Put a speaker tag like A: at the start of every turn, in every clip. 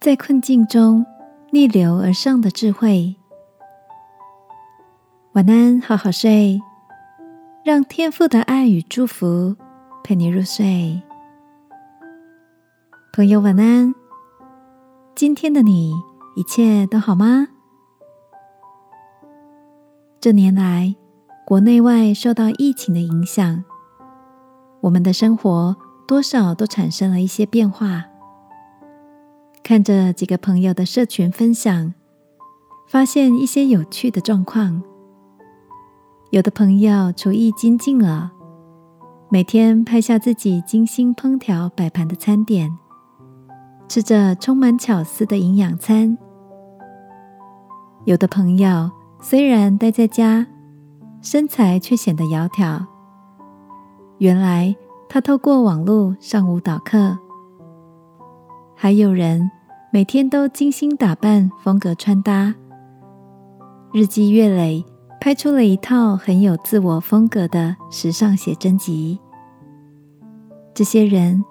A: 在困境中逆流而上的智慧。晚安，好好睡，让天父的爱与祝福陪你入睡。朋友，晚安。今天的你一切都好吗？这年来，国内外受到疫情的影响，我们的生活多少都产生了一些变化。看着几个朋友的社群分享，发现一些有趣的状况。有的朋友厨艺精进了，每天拍下自己精心烹调摆盘的餐点，吃着充满巧思的营养餐。有的朋友虽然待在家，身材却显得窈窕。原来他透过网络上舞蹈课。还有人每天都精心打扮，风格穿搭，日积月累。拍出了一套很有自我风格的时尚写真集。这些人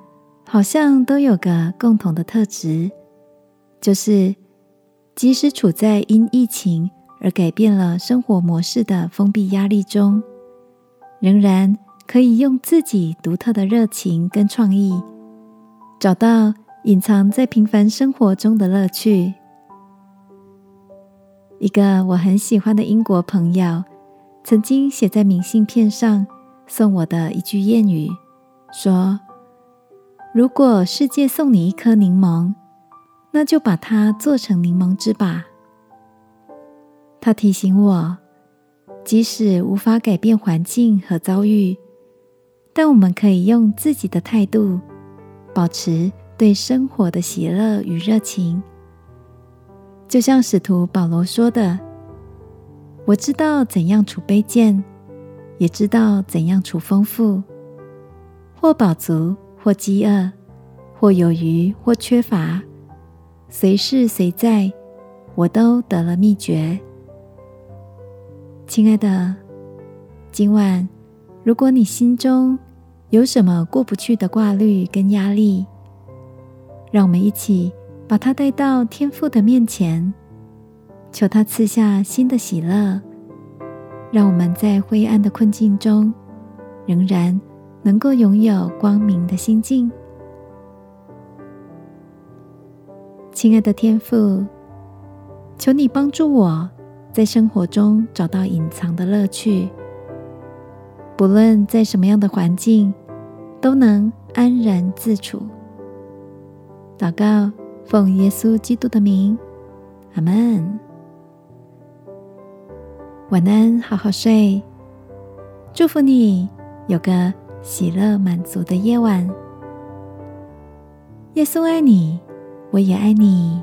A: 好像都有个共同的特质，就是即使处在因疫情而改变了生活模式的封闭压力中，仍然可以用自己独特的热情跟创意，找到隐藏在平凡生活中的乐趣。一个我很喜欢的英国朋友，曾经写在明信片上送我的一句谚语，说：“如果世界送你一颗柠檬，那就把它做成柠檬汁吧。”他提醒我，即使无法改变环境和遭遇，但我们可以用自己的态度，保持对生活的喜乐与热情。就像使徒保罗说的：“我知道怎样处卑贱，也知道怎样处丰富；或饱足，或饥饿；或有余，或缺乏。随事随在，我都得了秘诀。”亲爱的，今晚如果你心中有什么过不去的挂虑跟压力，让我们一起。把他带到天父的面前，求他赐下新的喜乐，让我们在灰暗的困境中，仍然能够拥有光明的心境。亲爱的天父，求你帮助我在生活中找到隐藏的乐趣，不论在什么样的环境，都能安然自处。祷告。奉耶稣基督的名，阿门。晚安，好好睡。祝福你有个喜乐满足的夜晚。耶稣爱你，我也爱你。